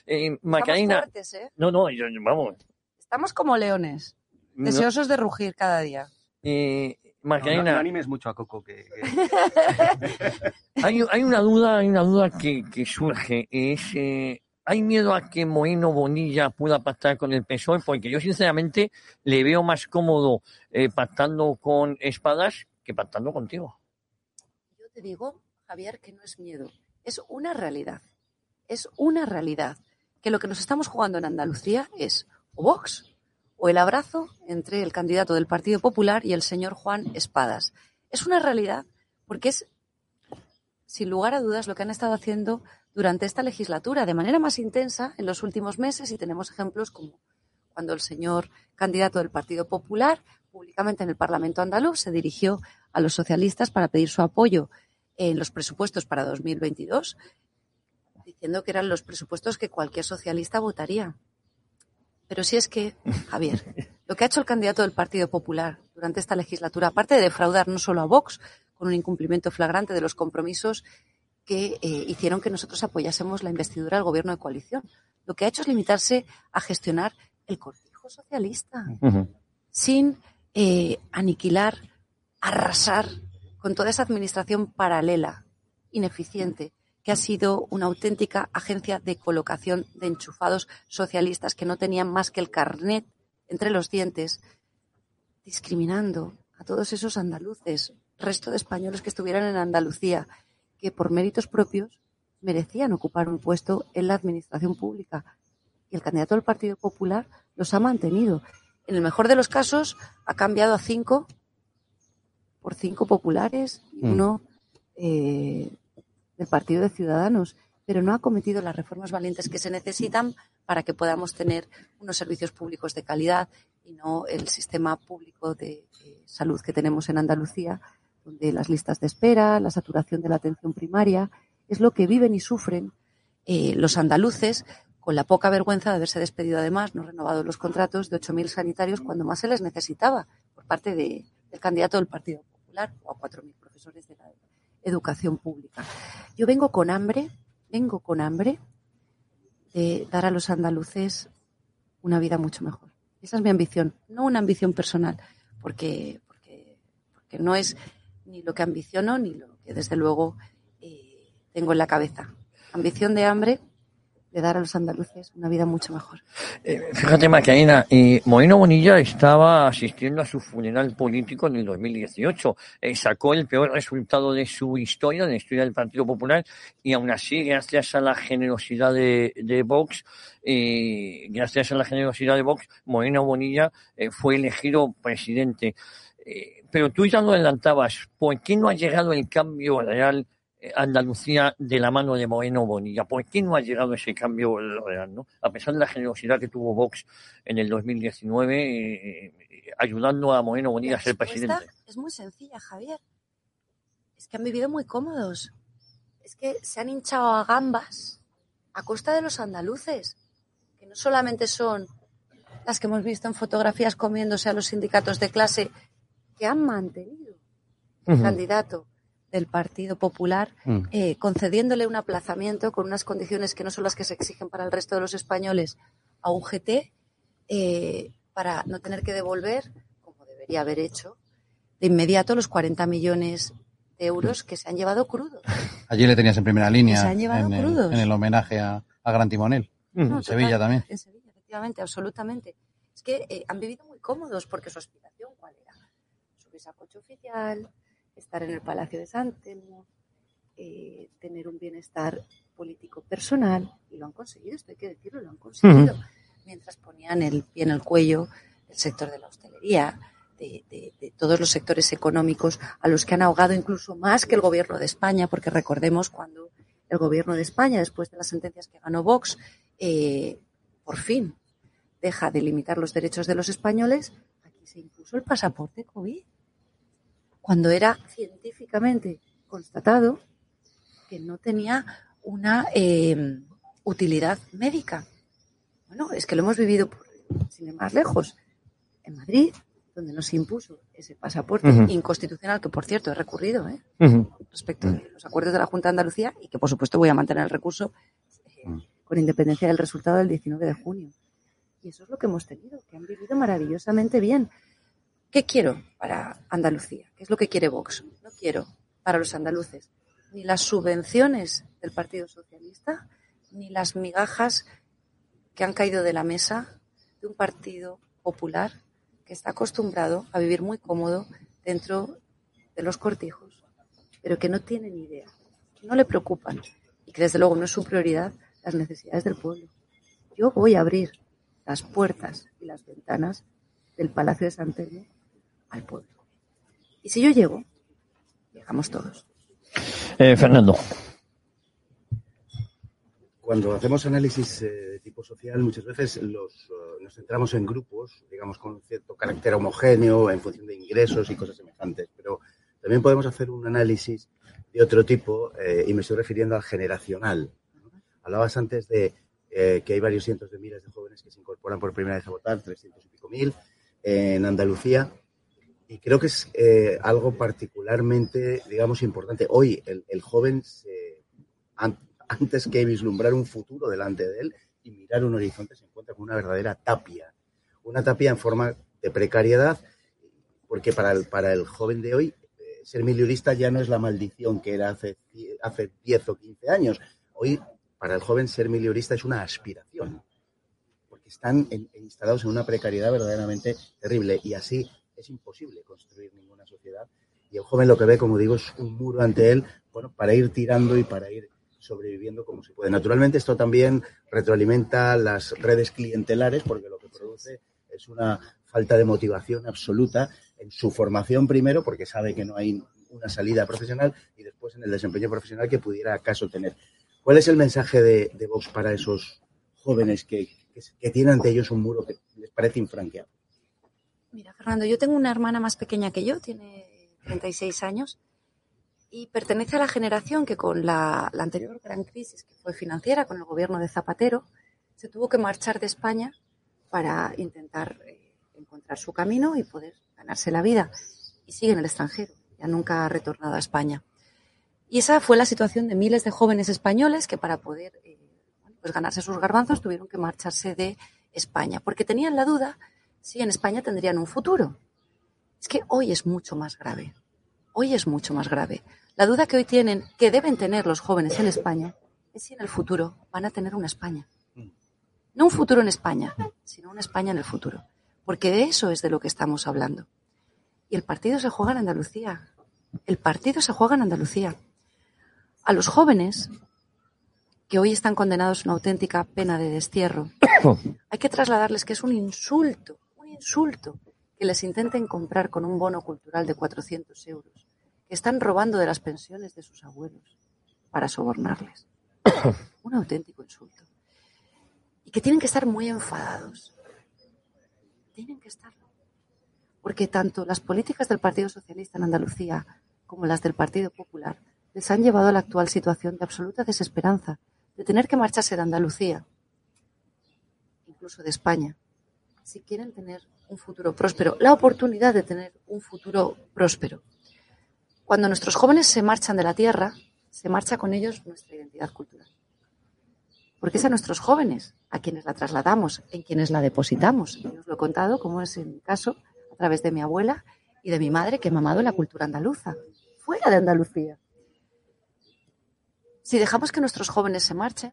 Eh, Macarena, fuertes, ¿eh? no, no, yo- yo- vamos. Estamos como leones, no, deseosos de rugir cada día. eh, No, no, Macarena, no animes mucho a Coco, que, que- Hay, hay una duda, hay una duda que, que surge, es eh, ¿hay miedo a que Moreno Bonilla pueda pactar con el PSOE? Porque yo sinceramente le veo más cómodo eh, pactando con espadas que pactando contigo. Yo te digo, Javier, que no es miedo, es una realidad. Es una realidad. Que lo que nos estamos jugando en Andalucía es o Vox o el abrazo entre el candidato del Partido Popular y el señor Juan Espadas. Es una realidad porque es, sin lugar a dudas, lo que han estado haciendo durante esta legislatura de manera más intensa en los últimos meses y tenemos ejemplos como cuando el señor candidato del Partido Popular públicamente en el Parlamento andaluz se dirigió a los socialistas para pedir su apoyo en los presupuestos para 2022, diciendo que eran los presupuestos que cualquier socialista votaría. Pero si es que, Javier, lo que ha hecho el candidato del Partido Popular durante esta legislatura, aparte de defraudar no solo a Vox, con un incumplimiento flagrante de los compromisos que eh, hicieron que nosotros apoyásemos la investidura del gobierno de coalición, lo que ha hecho es limitarse a gestionar el cortijo socialista sin eh, aniquilar, arrasar con toda esa administración paralela, ineficiente, que ha sido una auténtica agencia de colocación de enchufados socialistas que no tenían más que el carnet entre los dientes, discriminando a todos esos andaluces, resto de españoles que estuvieran en Andalucía, que por méritos propios merecían ocupar un puesto en la administración pública. Y el candidato del Partido Popular los ha mantenido. En el mejor de los casos, ha cambiado a cinco por cinco populares y Mm. uno eh, del Partido de Ciudadanos, pero no ha cometido las reformas valientes que se necesitan para que podamos tener unos servicios públicos de calidad y no el sistema público de, de salud que tenemos en Andalucía, donde las listas de espera, la saturación de la atención primaria, es lo que viven y sufren eh, los andaluces con la poca vergüenza de haberse despedido además, no renovado los contratos de 8.000 sanitarios cuando más se les necesitaba por parte de- del candidato del Partido Popular o a 4.000 profesores de la educación pública. Yo vengo con hambre, vengo con hambre de dar a los andaluces una vida mucho mejor. Esa es mi ambición, no una ambición personal, porque, porque, porque no es ni lo que ambiciono ni lo que desde luego eh, tengo en la cabeza. Ambición de hambre de dar a los andaluces una vida mucho mejor. Eh, fíjate, Macarena, eh, Moreno Bonilla estaba asistiendo a su funeral político en el 2018. Eh, sacó el peor resultado de su historia, de la historia del Partido Popular, y aún así, gracias a la generosidad de, de Vox, gracias a la generosidad de Vox, Moreno Bonilla eh, fue elegido presidente. Eh, pero tú ya lo adelantabas, ¿por qué no ha llegado el cambio real Andalucía de la mano de Moreno Bonilla. ¿Por qué no ha llegado ese cambio real? ¿no? A pesar de la generosidad que tuvo Vox en el 2019, eh, eh, ayudando a Moreno Bonilla La a ser presidente. Es muy sencilla, Javier. Es que han vivido muy cómodos. Es que se han hinchado a gambas a costa de los andaluces, que no solamente son las que hemos visto en fotografías comiéndose a los sindicatos de clase, que han mantenido el candidato del Partido Popular, Mm. eh, concediéndole un aplazamiento con unas condiciones que no son las que se exigen para el resto de los españoles a un GT, eh, para no tener que devolver, como debería haber hecho, de inmediato los 40 millones de euros que se han llevado crudos. Allí le tenías en primera línea se han llevado en, el, crudos. en el homenaje a, a Gran Timonel. Ujú. No, En Sevilla también. En Sevilla, efectivamente, absolutamente. Es que eh, han vivido muy cómodos porque su aspiración, ¿cuál era? Subirse a coche oficial, estar en el Palacio de San Telmo, eh, tener un bienestar político personal, y lo han conseguido, esto hay que decirlo, lo han conseguido. Mientras ponían el pie en el cuello del sector de la hostelería, de, de- de todos los sectores económicos, a los que han ahogado incluso más que el gobierno de España, porque recordemos cuando el gobierno de España, después de las sentencias que ganó Vox, eh, por fin deja de limitar los derechos de los españoles, aquí se impuso el pasaporte COVID, cuando era científicamente constatado que no tenía una eh, utilidad médica. Bueno, es que lo hemos vivido, por, sin ir más lejos, en Madrid, donde nos impuso ese pasaporte inconstitucional, que por cierto he recurrido ¿eh? Respecto de los acuerdos de la Junta de Andalucía y que por supuesto voy a mantener el recurso eh, con independencia del resultado del 19 de junio. Y eso es lo que hemos tenido, que han vivido maravillosamente bien. ¿Qué quiero para Andalucía? ¿Qué es lo que quiere Vox? No quiero para los andaluces ni las subvenciones del Partido Socialista, ni las migajas que han caído de la mesa de un partido popular que está acostumbrado a vivir muy cómodo dentro de los cortijos, pero que no tiene ni idea, que no le preocupan y que desde luego no es su prioridad las necesidades del pueblo. Yo voy a abrir las puertas y las ventanas del Palacio de San Telmo al pueblo. Y si yo llego, llegamos todos. Eh, Fernando. Cuando hacemos análisis eh, de tipo social, muchas veces los, eh, nos centramos en grupos, digamos, con cierto carácter homogéneo en función de ingresos y cosas semejantes, pero también podemos hacer un análisis de otro tipo eh, y me estoy refiriendo al generacional. ¿no? Hablabas antes de eh, que hay varios cientos de miles de jóvenes que se incorporan por primera vez a votar, 300 y pico mil, en Andalucía. Y creo que es eh, algo particularmente, digamos, importante. Hoy el, el joven, se, an- antes que vislumbrar un futuro delante de él y mirar un horizonte, se encuentra con una verdadera tapia. Una tapia en forma de precariedad, porque para el, para el joven de hoy, eh, ser milurista ya no es la maldición que era hace, hace 10 o 15 años. Hoy, para el joven, ser milurista es una aspiración, porque están instalados en una precariedad verdaderamente terrible y así es imposible construir ninguna sociedad. Y el joven lo que ve, como digo, es un muro ante él, bueno, para ir tirando y para ir sobreviviendo como se puede. Naturalmente, esto también retroalimenta las redes clientelares, porque lo que produce es una falta de motivación absoluta en su formación primero, porque sabe que no hay una salida profesional, y después en el desempeño profesional que pudiera acaso tener. ¿Cuál es el mensaje de, Vox para esos jóvenes que, que, que tienen ante ellos un muro que les parece infranqueable? Mira, Fernando, yo tengo una hermana más pequeña que yo, tiene 36 años, y pertenece a la generación que con la, anterior gran crisis, que fue financiera, con el gobierno de Zapatero, se tuvo que marchar de España para intentar eh, encontrar su camino y poder ganarse la vida. Y sigue en el extranjero, ya nunca ha retornado a España. Y esa fue la situación de miles de jóvenes españoles que para poder eh, pues ganarse sus garbanzos tuvieron que marcharse de España, porque tenían la duda si en España tendrían un futuro. Es que hoy es mucho más grave. Hoy es mucho más grave. La duda que hoy tienen, que deben tener los jóvenes en España, es si en el futuro van a tener una España. No un futuro en España, sino una España en el futuro. Porque de eso es de lo que estamos hablando. Y el partido se juega en Andalucía. El partido se juega en Andalucía. A los jóvenes, que hoy están condenados a una auténtica pena de destierro, hay que trasladarles que es un insulto, insulto, que les intenten comprar con un bono cultural de 400 euros, que están robando de las pensiones de sus abuelos para sobornarles. un auténtico insulto. Y que tienen que estar muy enfadados. Tienen que estarlo. Porque tanto las políticas del Partido Socialista en Andalucía como las del Partido Popular les han llevado a la actual situación de absoluta desesperanza, de tener que marcharse de Andalucía, incluso de España, si quieren tener un futuro próspero, la oportunidad de tener un futuro próspero. Cuando nuestros jóvenes se marchan de la tierra, se marcha con ellos nuestra identidad cultural. Porque es a nuestros jóvenes a quienes la trasladamos, en quienes la depositamos. Y os lo he contado, como es en mi caso, a través de mi abuela y de mi madre que ha mamado la cultura andaluza, fuera de Andalucía. Si dejamos que nuestros jóvenes se marchen,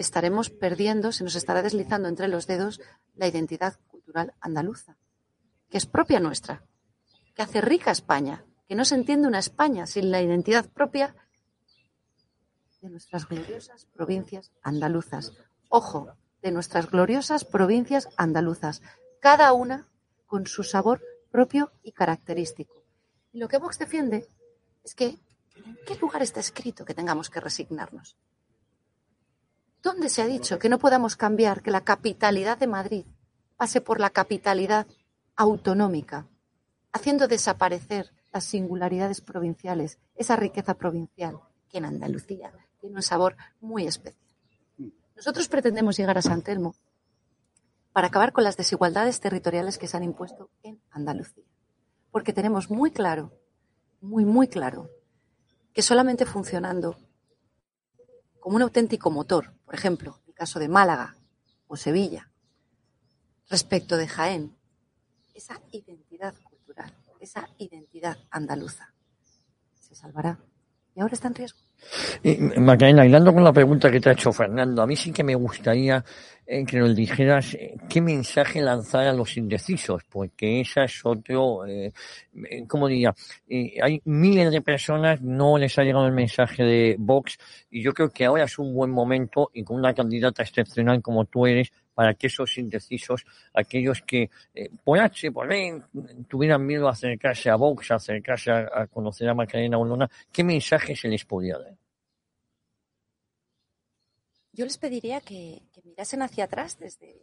estaremos perdiendo, se nos estará deslizando entre los dedos la identidad cultural andaluza, que es propia nuestra, que hace rica España, que no se entiende una España sin la identidad propia de nuestras gloriosas provincias andaluzas. Ojo, de nuestras gloriosas provincias andaluzas, cada una con su sabor propio y característico. Y lo que Vox defiende es que ¿en qué lugar está escrito que tengamos que resignarnos? ¿Dónde se ha dicho que no podamos cambiar que la capitalidad de Madrid pase por la capitalidad autonómica, haciendo desaparecer las singularidades provinciales, esa riqueza provincial que en Andalucía tiene un sabor muy especial? Nosotros pretendemos llegar a San Telmo para acabar con las desigualdades territoriales que se han impuesto en Andalucía. Porque tenemos muy claro, muy, muy claro, que solamente funcionando como un auténtico motor, por ejemplo, el caso de Málaga o Sevilla, respecto de Jaén, esa identidad cultural, esa identidad andaluza, se salvará. Y ahora está en riesgo. Eh, Macarena, hilando con la pregunta que te ha hecho Fernando, a mí sí que me gustaría que nos dijeras eh, qué mensaje lanzar a los indecisos, porque esa es otro, eh, eh, ¿cómo diría? Eh, hay miles de personas, no les ha llegado el mensaje de Vox, y yo creo que ahora es un buen momento, y con una candidata excepcional como tú eres, para que esos indecisos, aquellos que por H, por B, tuvieran miedo a acercarse a Vox, a acercarse a, a conocer a Macarena Olona, ¿qué mensaje se les podría dar? Yo les pediría que, mirasen hacia atrás desde,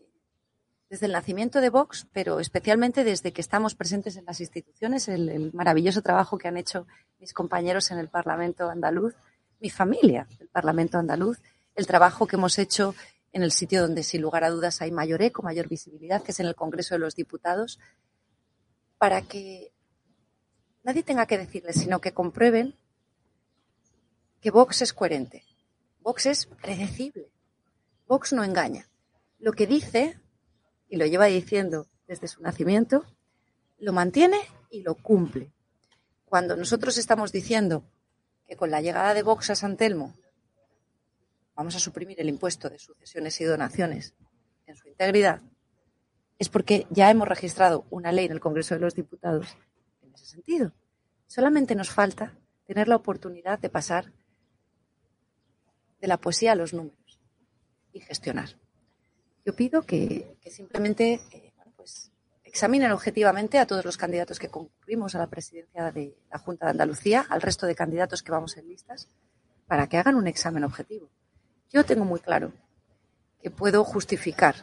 desde el nacimiento de Vox, pero especialmente desde que estamos presentes en las instituciones, el, el maravilloso trabajo que han hecho mis compañeros en el Parlamento andaluz, mi familia del Parlamento andaluz, el trabajo que hemos hecho en el sitio donde sin lugar a dudas hay mayor eco, mayor visibilidad, que es en el Congreso de los Diputados, para que nadie tenga que decirles, sino que comprueben que Vox es coherente. Vox es predecible. Vox no engaña. Lo que dice, y lo lleva diciendo desde su nacimiento, lo mantiene y lo cumple. Cuando nosotros estamos diciendo que con la llegada de Vox a San Telmo vamos a suprimir el impuesto de sucesiones y donaciones en su integridad, es porque ya hemos registrado una ley en el Congreso de los Diputados en ese sentido. Solamente nos falta tener la oportunidad de pasar de la poesía a los números y gestionar. Yo pido que, que simplemente eh, bueno, pues, examinen objetivamente a todos los candidatos que concurrimos a la presidencia de la Junta de Andalucía, al resto de candidatos que vamos en listas, para que hagan un examen objetivo. Yo tengo muy claro que puedo justificar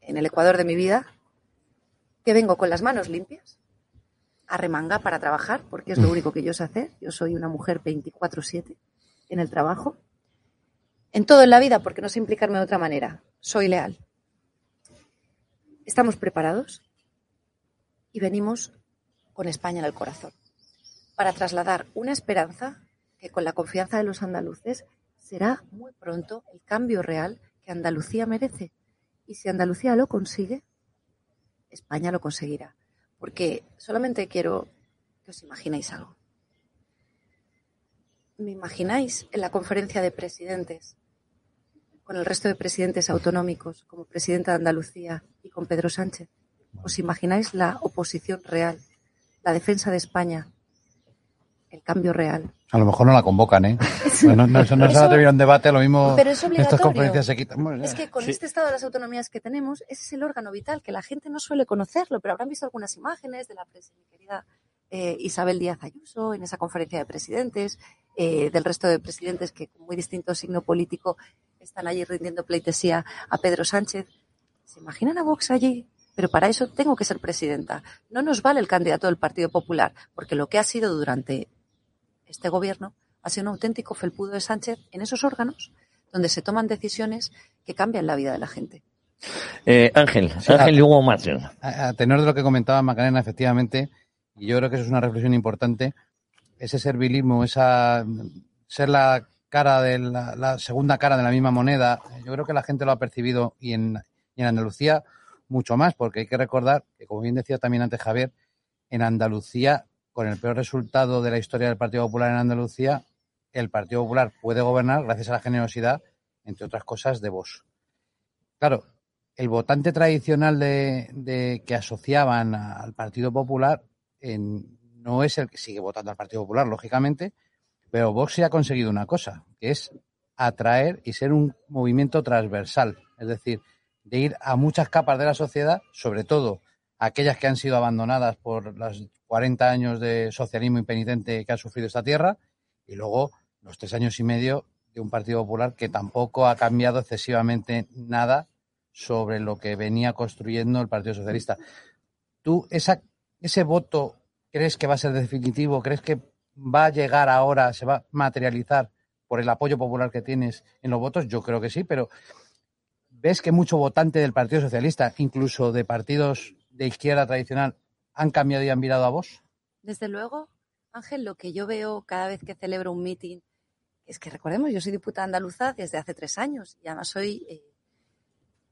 en el Ecuador de mi vida que vengo con las manos limpias, a remanga para trabajar, porque es lo único que yo sé hacer. Yo soy una mujer 24-7 en el trabajo, en todo en la vida, porque no sé implicarme de otra manera. Soy leal. Estamos preparados y venimos con España en el corazón para trasladar una esperanza que con la confianza de los andaluces será muy pronto el cambio real que Andalucía merece. Y si Andalucía lo consigue, España lo conseguirá. Porque solamente quiero que os imaginéis algo. ¿Me imagináis en la conferencia de presidentes, con el resto de presidentes autonómicos, como presidenta de Andalucía y con Pedro Sánchez? ¿Os imagináis la oposición real, la defensa de España, el cambio real? A lo mejor no la convocan, ¿eh? Bueno, no, eso no se ha atrevido un debate, lo mismo Pero es en estas obligatorio. conferencias se quitan. Bueno, Es que con Sí. este estado de las autonomías que tenemos, ese es el órgano vital, que la gente no suele conocerlo, pero habrán visto algunas imágenes de la pres- mi querida eh, Isabel Díaz Ayuso en esa conferencia de presidentes, eh, del resto de presidentes que con muy distinto signo político están allí rindiendo pleitesía a Pedro Sánchez. ¿Se imaginan a Vox allí? Pero para eso tengo que ser presidenta. No nos vale el candidato del Partido Popular, porque lo que ha sido durante este gobierno ha sido un auténtico felpudo de Sánchez en esos órganos donde se toman decisiones que cambian la vida de la gente. Eh, Ángel, Sí, Ángel y Hugo Martín. a, a tenor de lo que comentaba Macarena, efectivamente, y yo creo que eso es una reflexión importante, ese servilismo, esa ser la cara de la, segunda cara de la misma moneda, yo creo que la gente lo ha percibido y en, y en Andalucía mucho más, porque hay que recordar que, como bien decía también antes Javier, en Andalucía, con el peor resultado de la historia del Partido Popular en Andalucía, el Partido Popular puede gobernar gracias a la generosidad, entre otras cosas, de Vox. Claro, el votante tradicional de, de que asociaban al Partido Popular en- no es el que sigue votando al Partido Popular, lógicamente, pero Vox ha conseguido una cosa, que es atraer y ser un movimiento transversal, es decir, de ir a muchas capas de la sociedad, sobre todo aquellas que han sido abandonadas por los 40 años de socialismo impenitente que ha sufrido esta tierra, y luego los tres años y medio de un Partido Popular que tampoco ha cambiado excesivamente nada sobre lo que venía construyendo el Partido Socialista. ¿Tú ese voto crees que va a ser definitivo? ¿Crees que va a llegar ahora, se va a materializar por el apoyo popular que tienes en los votos? Yo creo que sí, pero ¿ves que mucho votante del Partido Socialista, incluso de partidos de izquierda tradicional, han cambiado y han virado a vos? Desde luego, Ángel, lo que yo veo cada vez que celebro un meeting es que recordemos, yo soy diputada andaluza desde hace tres años y además soy eh,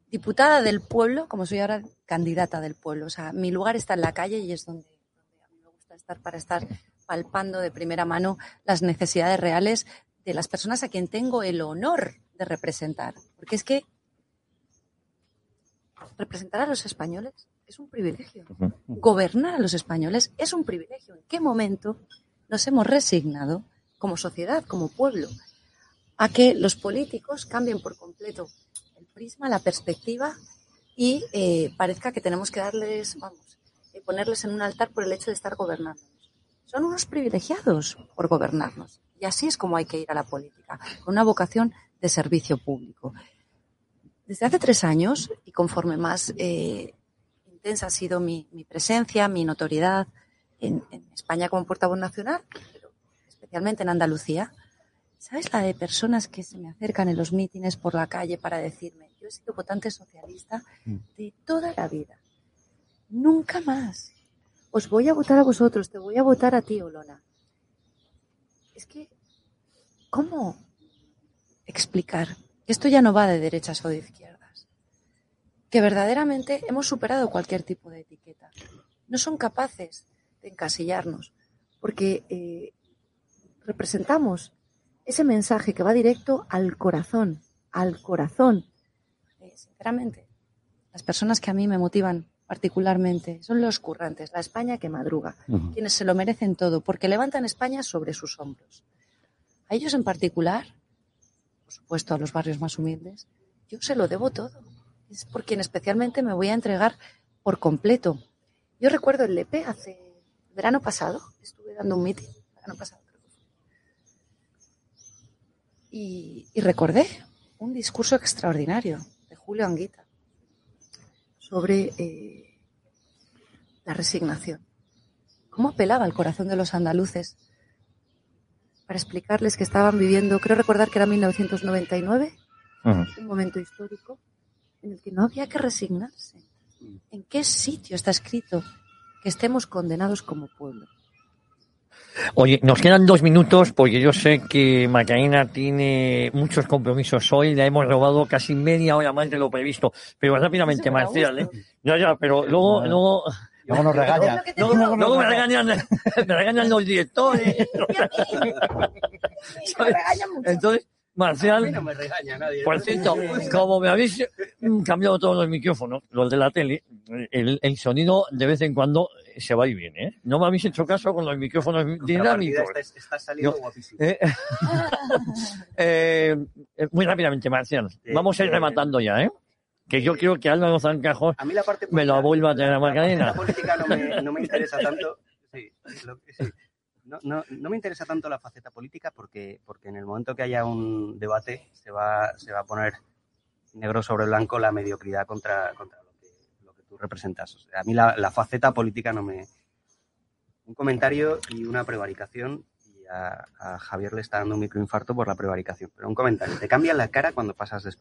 diputada del pueblo, como soy ahora candidata del pueblo. O sea, mi lugar está en la calle y es donde, donde a mí me gusta estar para estar palpando de primera mano las necesidades reales de las personas a quien tengo el honor de representar. Porque es que representar a los españoles es un privilegio. Gobernar a los españoles es un privilegio. ¿En qué momento nos hemos resignado como sociedad, como pueblo, a que los políticos cambien por completo el prisma, la perspectiva y eh, parezca que tenemos que darles, vamos, eh, ponerles en un altar por el hecho de estar gobernando? Son unos privilegiados por gobernarnos. Y así es como hay que ir a la política, con una vocación de servicio público. Desde hace tres años, y conforme más eh, intensa ha sido mi, mi, presencia, mi notoriedad en, en, España como portavoz nacional, pero especialmente en Andalucía, ¿sabes la de personas que se me acercan en los mítines por la calle para decirme, yo he sido votante socialista de toda la vida, nunca más, os voy a votar a vosotros, te voy a votar a ti, Olona. Es que, ¿cómo explicar esto ya no va de derechas o de izquierdas? Que verdaderamente hemos superado cualquier tipo de etiqueta. No son capaces de encasillarnos, porque eh, representamos ese mensaje que va directo al corazón, al corazón. Eh, sinceramente, las personas que a mí me motivan particularmente son los currantes, la España que madruga, uh -huh. quienes se lo merecen todo, porque levantan España sobre sus hombros. A ellos en particular, por supuesto a los barrios más humildes, yo se lo debo todo. Es por quien especialmente me voy a entregar por completo. Yo recuerdo el Lepe hace verano pasado, estuve dando un meeting, verano pasado creo que fue, y, y recordé un discurso extraordinario de Julio Anguita sobre eh, la resignación. ¿Cómo apelaba al corazón de los andaluces para explicarles que estaban viviendo, creo recordar que era 1999, uh -huh. un momento histórico en el que no había que resignarse? ¿En qué sitio está escrito que estemos condenados como pueblo? Oye, nos quedan dos minutos porque yo sé que Macarena tiene muchos compromisos hoy. Le hemos robado casi media hora más de lo previsto. Pero rápidamente, Marcial, ¿eh? Ya, ya, pero luego, Bueno. luego, Luego nos regañan. luego, luego me regañan, me regañan los directores. ¿sabes? Entonces, Marcial, no me regaña nadie. por cierto, como me habéis cambiado todos los micrófonos, los de la tele, el, el sonido de vez en cuando se va y viene, ¿eh? No me habéis hecho caso con los micrófonos dinámicos. Está, está saliendo Yo- guapísimo. Eh, eh, eh, muy rápidamente, Marcial. Sí, Vamos a ir eh, rematando ya, ¿eh? Que yo quiero que Álvaro Zancajos A mí la parte me lo vuelva a tener a la Macarena. política no me, no me interesa tanto. Sí, lo sí. No, no, no me interesa tanto la faceta política porque, porque en el momento que haya un debate se va, se va a poner negro sobre blanco la mediocridad contra, contra lo, que, lo que tú representas. O sea, a mí la, la faceta política no me... Un comentario y una prevaricación y a, a Javier le está dando un microinfarto por la prevaricación. Pero un comentario. Te cambia la cara cuando pasas de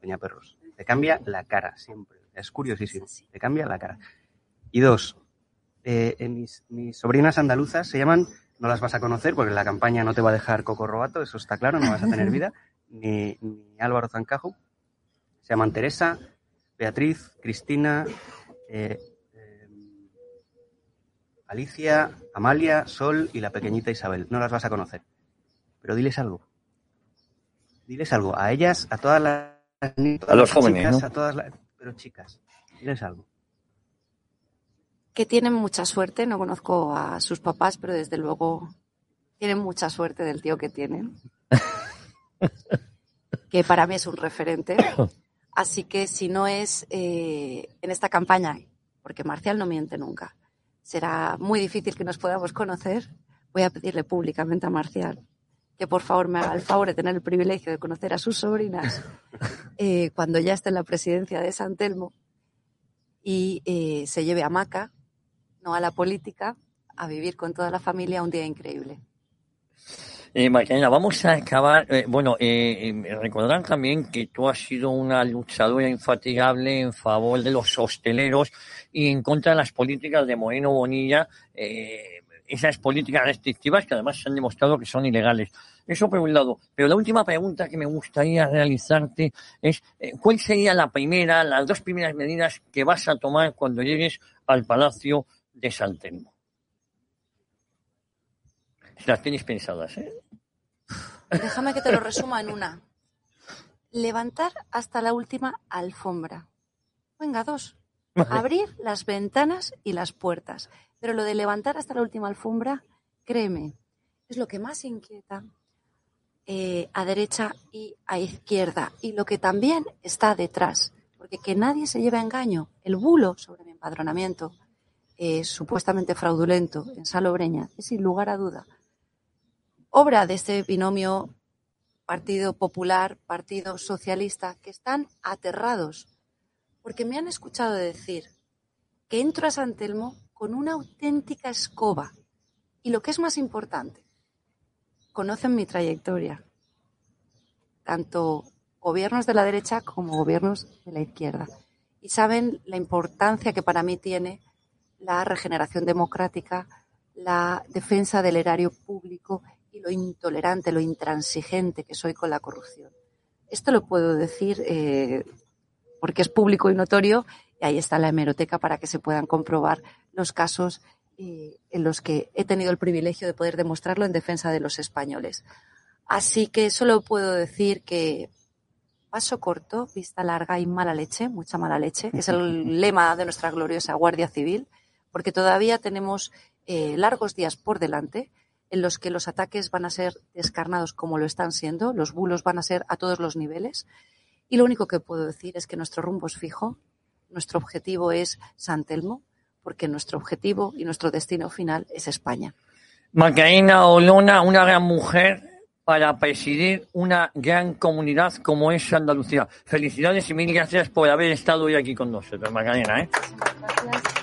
Peñaperros. Te cambia la cara siempre. Es curiosísimo. Te cambia la cara. Y dos, eh, eh, mis, mis sobrinas andaluzas se llaman, no las vas a conocer porque la campaña no te va a dejar Coco Robato, eso está claro, no vas a tener vida, ni, ni Álvaro Zancajo. Se llaman Teresa, Beatriz, Cristina, eh, eh, Alicia, Amalia, Sol y la pequeñita Isabel. No las vas a conocer. Pero diles algo. Diles algo. A ellas, a todas las ni- todas A los jóvenes, chicas, ¿no? a todas las, pero chicas, diles algo. que tienen mucha suerte, no conozco a sus papás, pero desde luego tienen mucha suerte del tío que tienen, que para mí es un referente. Así que si no es eh, en esta campaña, porque Marcial no miente nunca, será muy difícil que nos podamos conocer, voy a pedirle públicamente a Marcial que por favor me haga el favor de tener el privilegio de conocer a sus sobrinas eh, cuando ya esté en la presidencia de San Telmo y eh, se lleve a Maca, no a la política, a vivir con toda la familia un día increíble. Eh, vamos a acabar. eh, bueno, eh, eh, recordarán también que tú has sido una luchadora infatigable en favor de los hosteleros y en contra de las políticas de Moreno Bonilla, eh, esas políticas restrictivas que además se han demostrado que son ilegales. Eso por un lado. Pero la última pregunta que me gustaría realizarte es, ¿cuál sería la primera, las dos primeras medidas que vas a tomar cuando llegues al Palacio de San? Las tienes pensadas, ¿eh? Déjame que te lo resuma en una. Levantar hasta la última alfombra. Venga, dos. Abrir las ventanas y las puertas. Pero lo de levantar hasta la última alfombra, créeme, es lo que más inquieta eh, a derecha y a izquierda. Y lo que también está detrás. Porque que nadie se lleve a engaño. El bulo sobre mi empadronamiento, eh, supuestamente fraudulento en Salobreña, es sin lugar a duda obra de este binomio Partido Popular, Partido Socialista, que están aterrados porque me han escuchado decir que entro a San Telmo con una auténtica escoba y lo que es más importante, conocen mi trayectoria, tanto gobiernos de la derecha como gobiernos de la izquierda y saben la importancia que para mí tiene la regeneración democrática, la defensa del erario público y lo intolerante, lo intransigente que soy con la corrupción. Esto lo puedo decir eh, porque es público y notorio y ahí está la hemeroteca para que se puedan comprobar los casos eh, en los que he tenido el privilegio de poder demostrarlo en defensa de los españoles. Así que solo puedo decir que paso corto, vista larga y mala leche, mucha mala leche, que es el lema de nuestra gloriosa Guardia Civil, porque todavía tenemos eh, largos días por delante en los que los ataques van a ser descarnados como lo están siendo, los bulos van a ser a todos los niveles. Y lo único que puedo decir es que nuestro rumbo es fijo, nuestro objetivo es San Telmo, porque nuestro objetivo y nuestro destino final es España. Macarena Olona, una gran mujer para presidir una gran comunidad como es Andalucía. Felicidades y mil gracias por haber estado hoy aquí con nosotros, Macarena. ¿eh? Gracias.